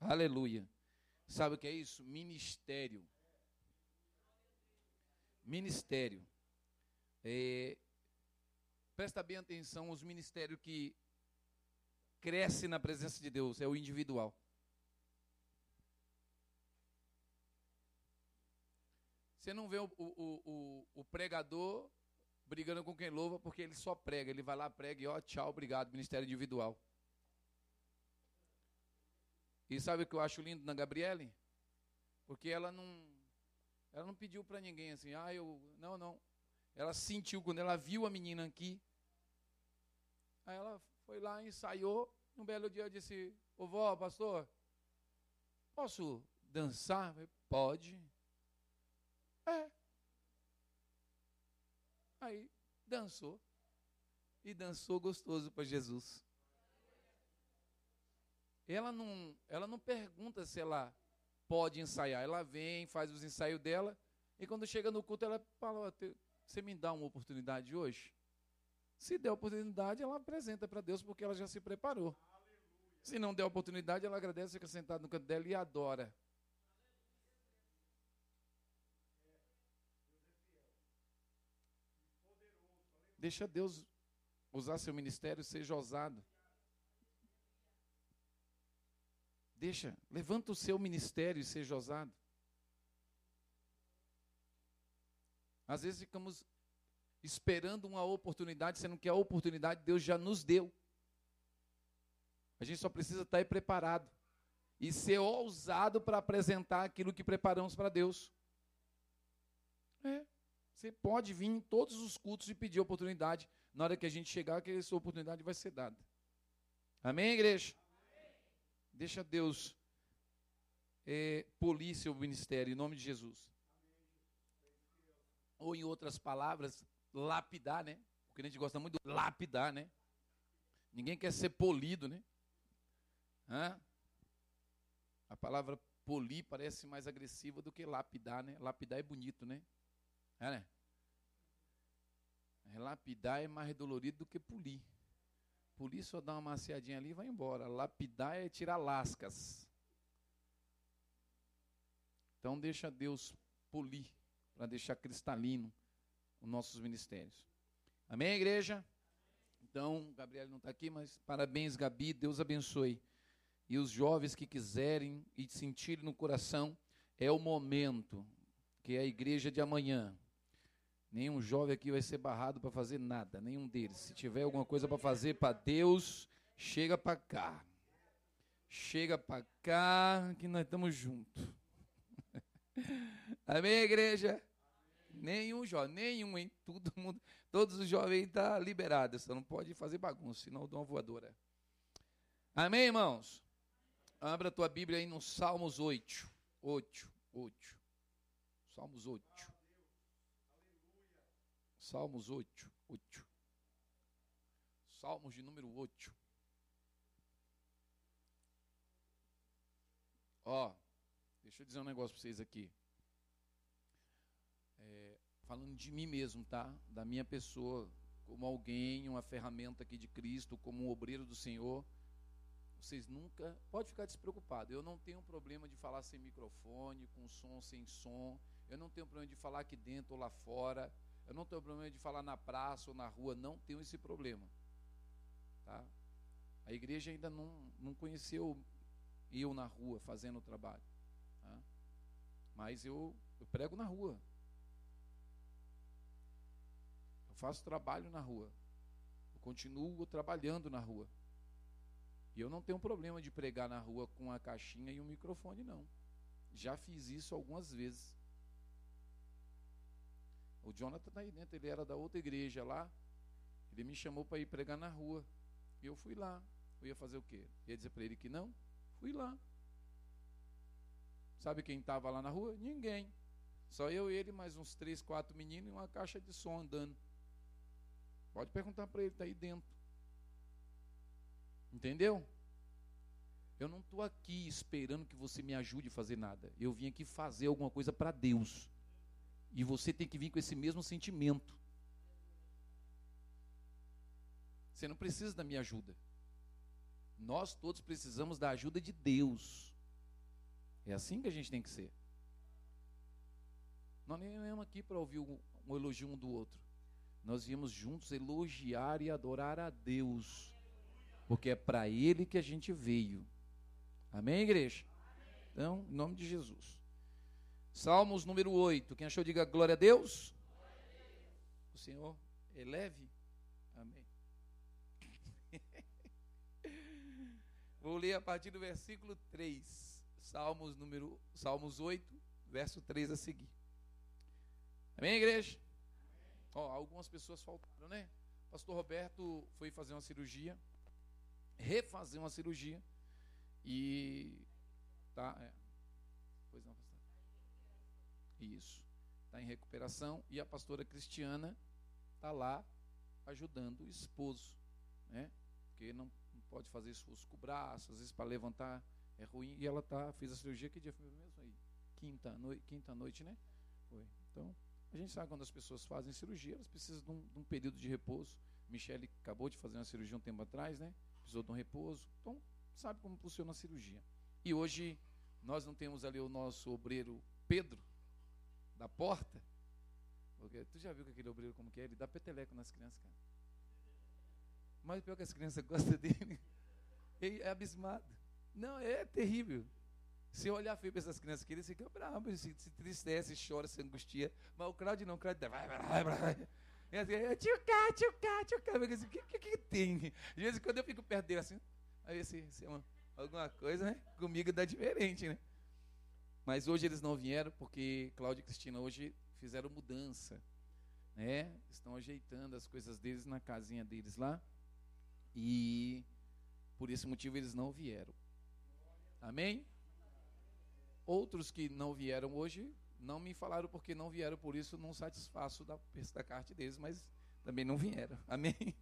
Aleluia. Sabe o que é isso? Ministério. Ministério. É, presta bem atenção, os ministérios que crescem na presença de Deus é o individual. Você não vê o, o, o, o, pregador brigando com quem louva porque ele só prega. Ele vai lá, prega e ó, tchau, obrigado, ministério individual. E sabe o que eu acho lindo na Gabriele? Porque ela não ela não pediu para ninguém assim, ah, eu não, não. Ela sentiu quando ela viu a menina aqui. Aí ela foi lá, ensaiou, um belo dia disse: "Ô vó, pastor, posso dançar?" Falei, Pode. É. Aí dançou. E dançou gostoso para Jesus. Ela não, ela não pergunta se ela pode ensaiar. Ela vem, faz os ensaios dela, e quando chega no culto, ela fala: Você me dá uma oportunidade hoje? Se der oportunidade, ela apresenta para Deus, porque ela já se preparou. Se não der oportunidade, ela agradece, fica sentada no canto dela e adora. Deixa Deus usar seu ministério, seja ousado. Deixa, levanta o seu ministério e seja ousado. Às vezes ficamos esperando uma oportunidade, sendo que a oportunidade Deus já nos deu. A gente só precisa estar preparado e ser ousado para apresentar aquilo que preparamos para Deus. É, você pode vir em todos os cultos e pedir oportunidade. Na hora que a gente chegar, que essa oportunidade vai ser dada. Amém, igreja? Deixa Deus é, polir seu ministério, em nome de Jesus. Ou, em outras palavras, lapidar, né? Porque a gente gosta muito de lapidar, né? Ninguém quer ser polido, né? Hã? A palavra polir parece mais agressiva do que lapidar, né? Lapidar é bonito, né? É, né? Lapidar é mais dolorido do que polir. Polir só dá uma maciadinha ali e vai embora. Lapidar é tirar lascas. Então deixa Deus polir, para deixar cristalino os nossos ministérios. Amém, igreja? Então, Gabriel não está aqui, mas parabéns, Gabi, Deus abençoe. E os jovens que quiserem e sentirem no coração, é o momento, que é a igreja de amanhã. Nenhum jovem aqui vai ser barrado para fazer nada, nenhum deles. Se tiver alguma coisa para fazer para Deus, chega para cá. Chega para cá que nós estamos juntos. Amém, igreja? Nenhum jovem, nenhum, hein? Todo mundo, todos os jovens estão tá liberados. Você não pode fazer bagunça, senão eu dou uma voadora. Amém, irmãos? Abra a tua Bíblia aí no Salmos 8. 8, 8. Salmos 8. Salmos 8, 8. Salmos de número 8. Ó, deixa eu dizer um negócio para vocês aqui. É, falando de mim mesmo, tá? Da minha pessoa, como alguém, uma ferramenta aqui de Cristo, como um obreiro do Senhor. Vocês nunca. Pode ficar despreocupado. Eu não tenho problema de falar sem microfone, com som sem som. Eu não tenho problema de falar aqui dentro ou lá fora. Eu não tenho problema de falar na praça ou na rua, não tenho esse problema. Tá? A igreja ainda não, não conheceu eu na rua fazendo o trabalho. Tá? Mas eu, eu prego na rua. Eu faço trabalho na rua. Eu continuo trabalhando na rua. E eu não tenho problema de pregar na rua com a caixinha e um microfone, não. Já fiz isso algumas vezes. O Jonathan está aí dentro, ele era da outra igreja lá. Ele me chamou para ir pregar na rua. E eu fui lá. Eu ia fazer o quê? Ia dizer para ele que não? Fui lá. Sabe quem estava lá na rua? Ninguém. Só eu, ele, mais uns três, quatro meninos e uma caixa de som andando. Pode perguntar para ele, está aí dentro. Entendeu? Eu não estou aqui esperando que você me ajude a fazer nada. Eu vim aqui fazer alguma coisa para Deus. E você tem que vir com esse mesmo sentimento. Você não precisa da minha ajuda. Nós todos precisamos da ajuda de Deus. É assim que a gente tem que ser. Nós nem viemos aqui para ouvir um, um elogio um do outro. Nós viemos juntos elogiar e adorar a Deus. Porque é para Ele que a gente veio. Amém, igreja? Então, em nome de Jesus. Salmos número 8. Quem achou, diga glória a Deus. O Senhor eleve. Amém. Vou ler a partir do versículo 3. Salmos número Salmos 8, verso 3 a seguir. Amém, igreja? Algumas pessoas faltaram, né? Pastor Roberto foi fazer uma cirurgia, refazer uma cirurgia e tá, é. Pois não, pastor. Isso. Está em recuperação e a pastora Cristiana está lá ajudando o esposo, né? Porque não, não pode fazer esforço com o braço, às vezes para levantar é ruim e ela tá fez a cirurgia que dia foi mesmo aí? Quinta noite, quinta noite, né? Foi. Então, a gente sabe quando as pessoas fazem cirurgia, elas precisam de um, de um período de repouso. Michele acabou de fazer uma cirurgia um tempo atrás, né? Precisou de um repouso. Então, sabe como funciona a cirurgia. E hoje nós não temos ali o nosso obreiro Pedro da porta. Porque tu já viu que aquele obreiro como que é? Ele dá peteleco nas crianças, cara. Mas pior que as crianças gostam dele. Ele é abismado. Não, é terrível. Se eu olhar feio para essas crianças aqui, eles ficam bravos, se, se tristece, chora, se angustia. Mas o Claudio não, o Claudio vai, vai, vai, vai. E assim, tio Cá, tio Cá, tio Cá. O que, que, que tem? De vez em quando eu fico perto dele assim, aí se, se é uma, alguma coisa, né? Comigo dá diferente, né? Mas hoje eles não vieram porque Cláudio e Cristina hoje fizeram mudança, né? Estão ajeitando as coisas deles na casinha deles lá. E por esse motivo eles não vieram. Amém? Outros que não vieram hoje não me falaram porque não vieram, por isso não satisfaço da, da carta deles, mas também não vieram. Amém?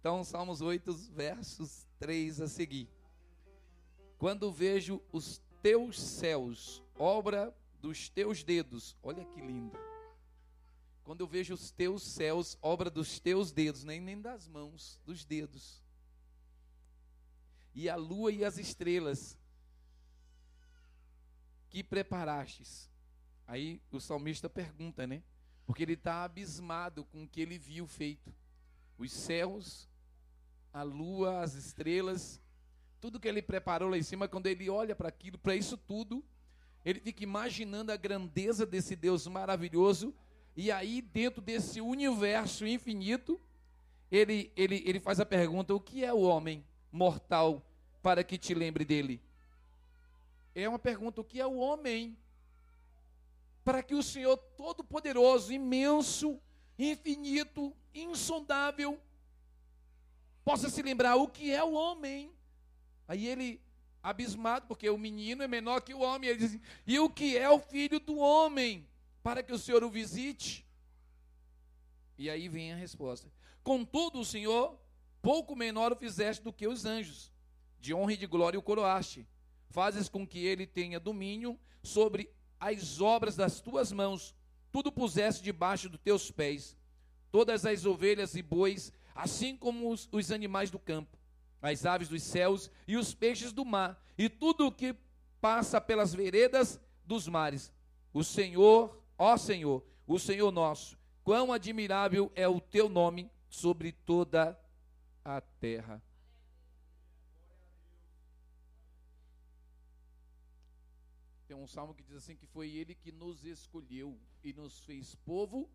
Então, Salmos 8, versos 3 a seguir. Quando vejo os teus céus, obra dos teus dedos, olha que lindo. Quando eu vejo os teus céus, obra dos teus dedos, nem, nem das mãos, dos dedos. E a lua e as estrelas, que preparastes? Aí o salmista pergunta, né? Porque ele está abismado com o que ele viu feito. Os céus, a lua, as estrelas, tudo que ele preparou lá em cima, quando ele olha para aquilo, para isso tudo, ele fica imaginando a grandeza desse Deus maravilhoso, e aí, dentro desse universo infinito, ele, ele, ele faz a pergunta: o que é o homem mortal para que te lembre dele? é uma pergunta: o que é o homem? Para que o Senhor Todo-Poderoso, imenso, infinito, insondável, possa se lembrar o que é o homem. Aí ele, abismado, porque o menino é menor que o homem, ele diz: e o que é o filho do homem? Para que o Senhor o visite. E aí vem a resposta: Contudo, o Senhor, pouco menor o fizeste do que os anjos, de honra e de glória o coroaste fazes com que ele tenha domínio sobre as obras das tuas mãos, tudo puseste debaixo dos teus pés, todas as ovelhas e bois, assim como os, os animais do campo, as aves dos céus e os peixes do mar, e tudo o que passa pelas veredas dos mares. O Senhor, ó Senhor, o Senhor nosso, quão admirável é o teu nome sobre toda a terra. Tem um salmo que diz assim: que foi Ele que nos escolheu e nos fez povo,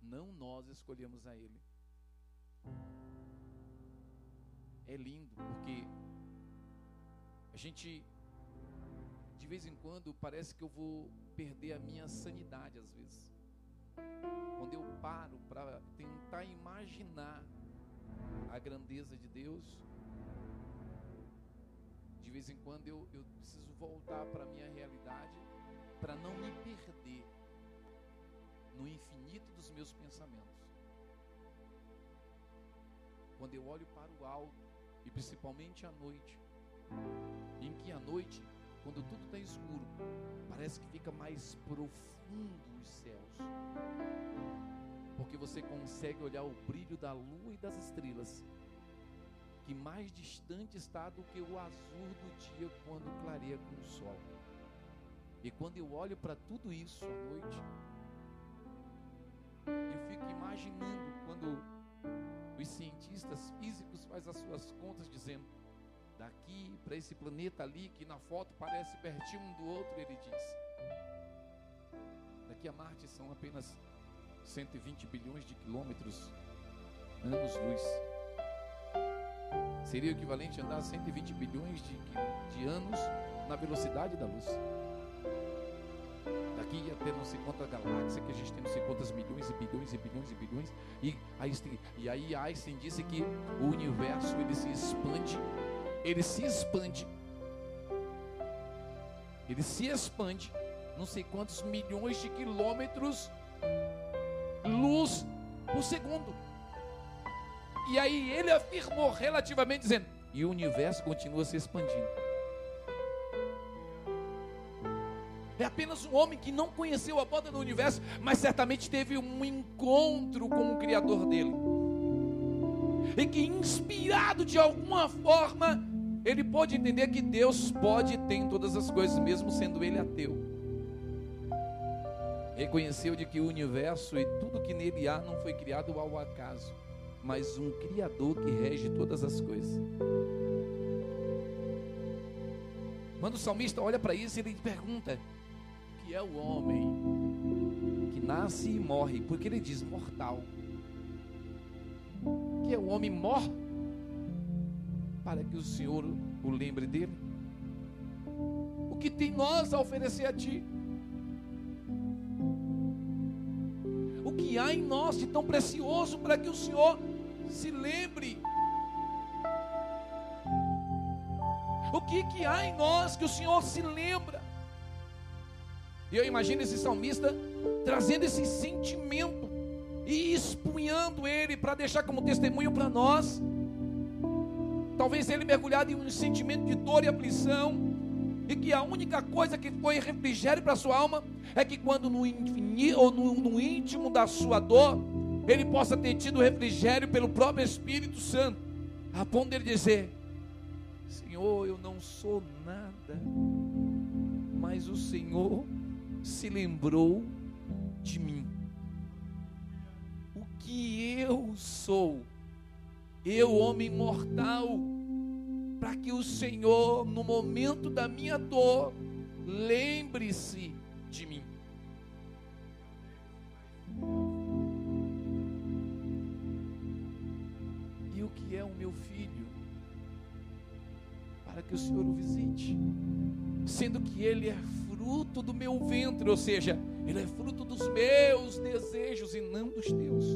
não nós escolhemos a Ele. É lindo, porque a gente, de vez em quando, parece que eu vou perder a minha sanidade às vezes. Quando eu paro para tentar imaginar a grandeza de Deus, de vez em quando eu, eu preciso voltar para a minha realidade para não me perder no infinito dos meus pensamentos. Quando eu olho para o alto, e principalmente à noite, em que à noite, quando tudo está escuro, parece que fica mais profundo os céus, porque você consegue olhar o brilho da lua e das estrelas que mais distante está do que o azul do dia quando clareia com o sol. E quando eu olho para tudo isso à noite, eu fico imaginando quando os cientistas físicos fazem as suas contas dizendo daqui para esse planeta ali que na foto parece pertinho um do outro, ele diz. Daqui a Marte são apenas 120 bilhões de quilômetros anos-luz. Seria o equivalente a andar 120 bilhões de, de anos na velocidade da luz. Daqui até não sei quantas galáxias que a gente tem, não sei quantas milhões e bilhões e bilhões e bilhões. E, Einstein, e aí Einstein disse que o universo ele se expande, ele se expande, ele se expande, não sei quantos milhões de quilômetros luz por segundo. E aí ele afirmou relativamente dizendo: e o universo continua se expandindo. É apenas um homem que não conheceu a borda do universo, mas certamente teve um encontro com o Criador dele. E que, inspirado de alguma forma, ele pode entender que Deus pode ter em todas as coisas, mesmo sendo ele ateu. Reconheceu de que o universo e tudo que nele há não foi criado ao acaso mas um Criador que rege todas as coisas. Quando o salmista olha para isso, ele pergunta: é o homem que nasce e morre? Porque ele diz mortal. Que é o homem morre para que o Senhor o lembre dele? O que tem nós a oferecer a ti? O que há em nós de tão precioso para que o Senhor se lembre. O que, que há em nós que o Senhor se lembra? E eu imagino esse salmista trazendo esse sentimento e expunhando ele para deixar como testemunho para nós. Talvez ele mergulhado em um sentimento de dor e aflição, e que a única coisa que foi refrigério para sua alma é que quando no, ou no, no íntimo da sua dor, ele possa ter tido refrigério pelo próprio Espírito Santo, a ponto de ele dizer: Senhor, eu não sou nada, mas o Senhor se lembrou de mim. O que eu sou, eu, homem mortal, para que o Senhor, no momento da minha dor, lembre-se de mim. é o meu filho, para que o Senhor o visite, sendo que ele é fruto do meu ventre, ou seja, ele é fruto dos meus desejos e não dos teus.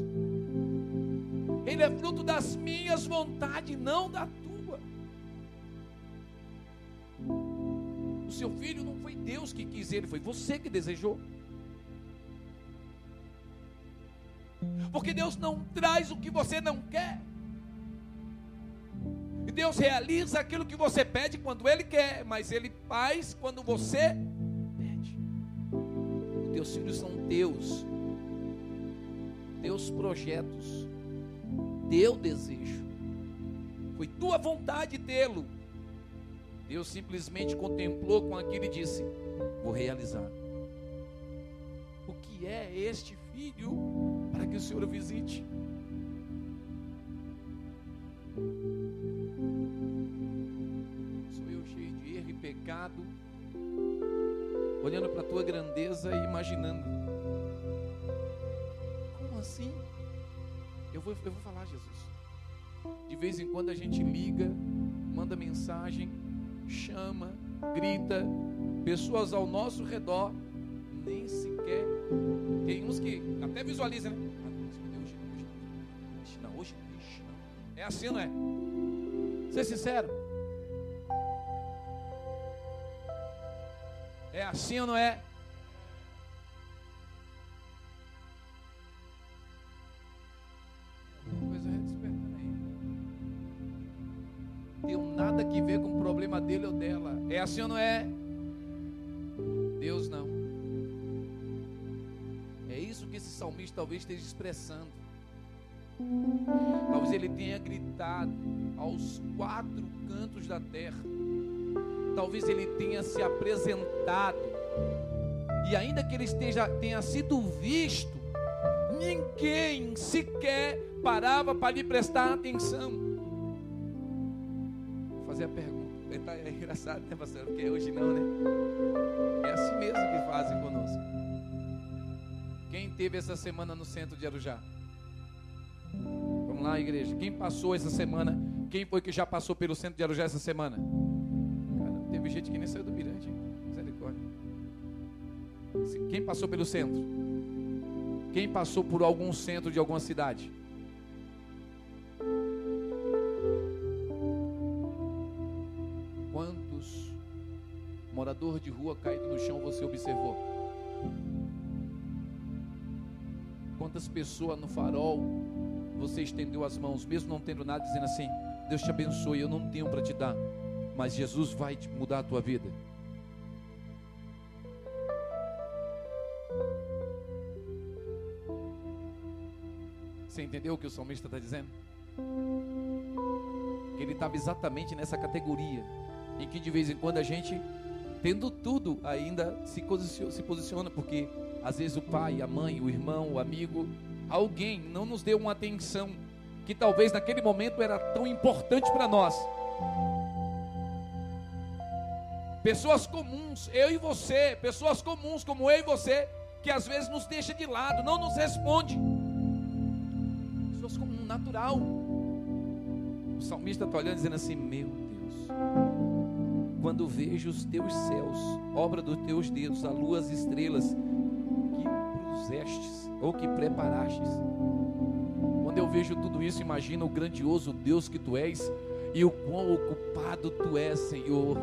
Ele é fruto das minhas vontades, não da tua. O seu filho não foi Deus que quis ele, foi você que desejou. Porque Deus não traz o que você não quer. Deus realiza aquilo que você pede quando Ele quer, mas Ele faz quando você teus filhos são teus, teus projetos, teu desejo, foi tua vontade tê-lo. Deus simplesmente contemplou com aquilo e disse: Vou realizar. O que é este filho para que o Senhor visite? Olhando para a tua grandeza e imaginando: como assim? Eu vou, eu vou falar, Jesus. De vez em quando a gente liga, manda mensagem, chama, grita, pessoas ao nosso redor, nem sequer. Tem uns que até visualizam, né? Hoje não, hoje não. É assim, não é? Ser sincero. É assim ou não é? Coisa despertando aí. Tem nada que ver com o problema dele ou dela. É assim ou não é? Deus não. É isso que esse salmista talvez esteja expressando. Talvez ele tenha gritado aos quatro cantos da terra. Talvez ele tenha se apresentado. E ainda que ele esteja tenha sido visto, ninguém sequer parava para lhe prestar atenção. Vou fazer a pergunta. É engraçado, né, pastor? Porque hoje não, né? É assim mesmo que fazem conosco. Quem teve essa semana no centro de Arujá? Vamos lá, igreja. Quem passou essa semana? Quem foi que já passou pelo centro de Arujá essa semana? Teve gente que nem saiu do Mirante. Misericórdia. Quem passou pelo centro? Quem passou por algum centro de alguma cidade? Quantos morador de rua caído no chão você observou? Quantas pessoas no farol você estendeu as mãos, mesmo não tendo nada, dizendo assim: Deus te abençoe, eu não tenho para te dar, mas Jesus vai mudar a tua vida. Você entendeu o que o salmista está dizendo? Ele estava exatamente nessa categoria, em que de vez em quando a gente, tendo tudo, ainda se posiciona, se posiciona porque às vezes o pai, a mãe, o irmão, o amigo, alguém não nos deu uma atenção que talvez naquele momento era tão importante para nós. Pessoas comuns, eu e você, pessoas comuns como eu e você, que às vezes nos deixa de lado, não nos responde natural. O salmista está olhando dizendo assim: Meu Deus, quando vejo os teus céus, obra dos teus dedos, a lua, as estrelas, que pusestes ou que preparastes. Quando eu vejo tudo isso, imagina o grandioso Deus que tu és e o quão ocupado tu és, Senhor.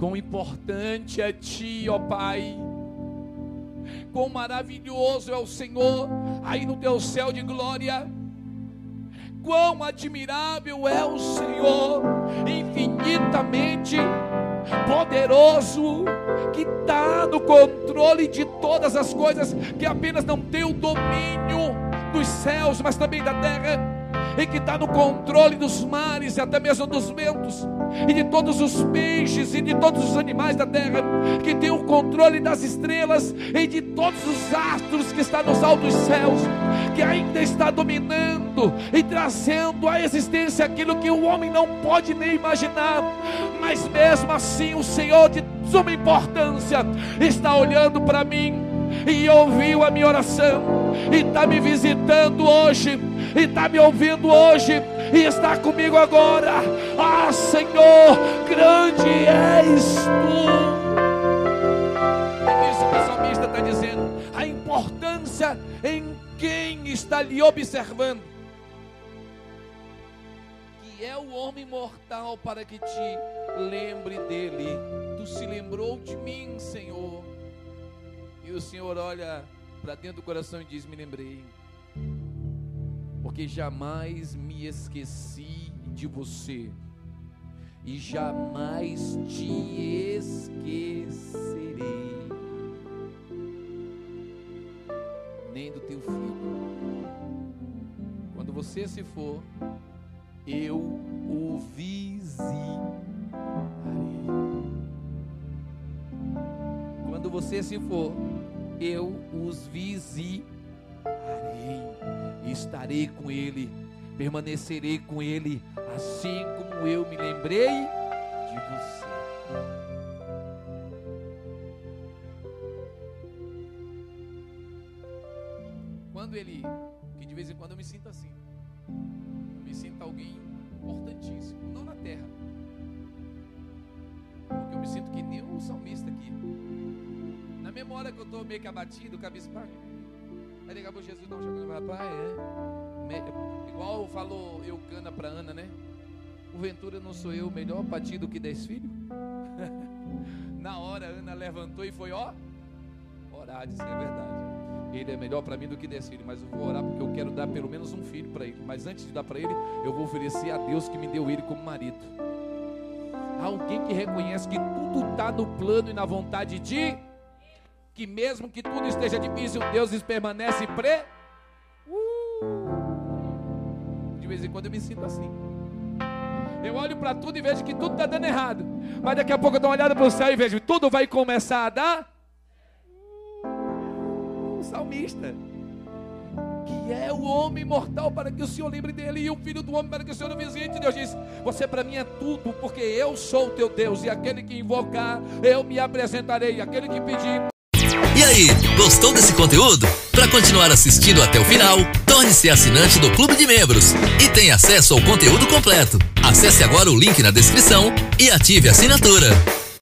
Quão importante é ti, ó Pai Quão maravilhoso é o Senhor aí no teu céu de glória. Quão admirável é o Senhor, infinitamente poderoso, que está no controle de todas as coisas, que apenas não tem o domínio dos céus, mas também da terra e que está no controle dos mares e até mesmo dos ventos, e de todos os peixes e de todos os animais da terra, que tem o controle das estrelas e de todos os astros que está nos altos céus, que ainda está dominando e trazendo à existência aquilo que o homem não pode nem imaginar, mas mesmo assim o Senhor de suma importância está olhando para mim e ouviu a minha oração e está me visitando hoje e está me ouvindo hoje e está comigo agora. Ah, Senhor, grande és tu. É isso que o salmista está dizendo. A importância em quem está lhe observando. Que é o homem mortal para que te lembre dele. Tu se lembrou de mim, Senhor. E o Senhor olha para dentro do coração e diz: Me lembrei porque jamais me esqueci de você e jamais te esquecerei, nem do teu filho. Quando você se for, eu o visitarei. Quando você se for, eu os visitarei estarei com ele, permanecerei com ele, assim como eu me lembrei de você. Sinto que o salmista aqui. Na memória que eu estou meio que abatido, cabisbaixo. Aí daqui a Jesus dá um pai, é. Igual falou Eucana para Ana, né? O Ventura não sou eu melhor para ti do que dez filhos? Na hora Ana levantou e foi, ó, orar, disse é verdade. Ele é melhor para mim do que dez filhos, mas eu vou orar porque eu quero dar pelo menos um filho para ele. Mas antes de dar para ele, eu vou oferecer a Deus que me deu ele como marido. Alguém que reconhece que tudo está no plano e na vontade de que mesmo que tudo esteja difícil, Deus permanece pre. Uh. De vez em quando eu me sinto assim. Eu olho para tudo e vejo que tudo está dando errado. Mas daqui a pouco eu dou uma olhada para o céu e vejo que tudo vai começar a dar. Uh, salmista. É o homem mortal para que o Senhor lembre dele, e o filho do homem para que o Senhor não visite. Deus diz: Você para mim é tudo, porque eu sou o teu Deus, e aquele que invocar, eu me apresentarei. Aquele que pedir, e aí, gostou desse conteúdo? Para continuar assistindo até o final, torne-se assinante do Clube de Membros e tenha acesso ao conteúdo completo. Acesse agora o link na descrição e ative a assinatura.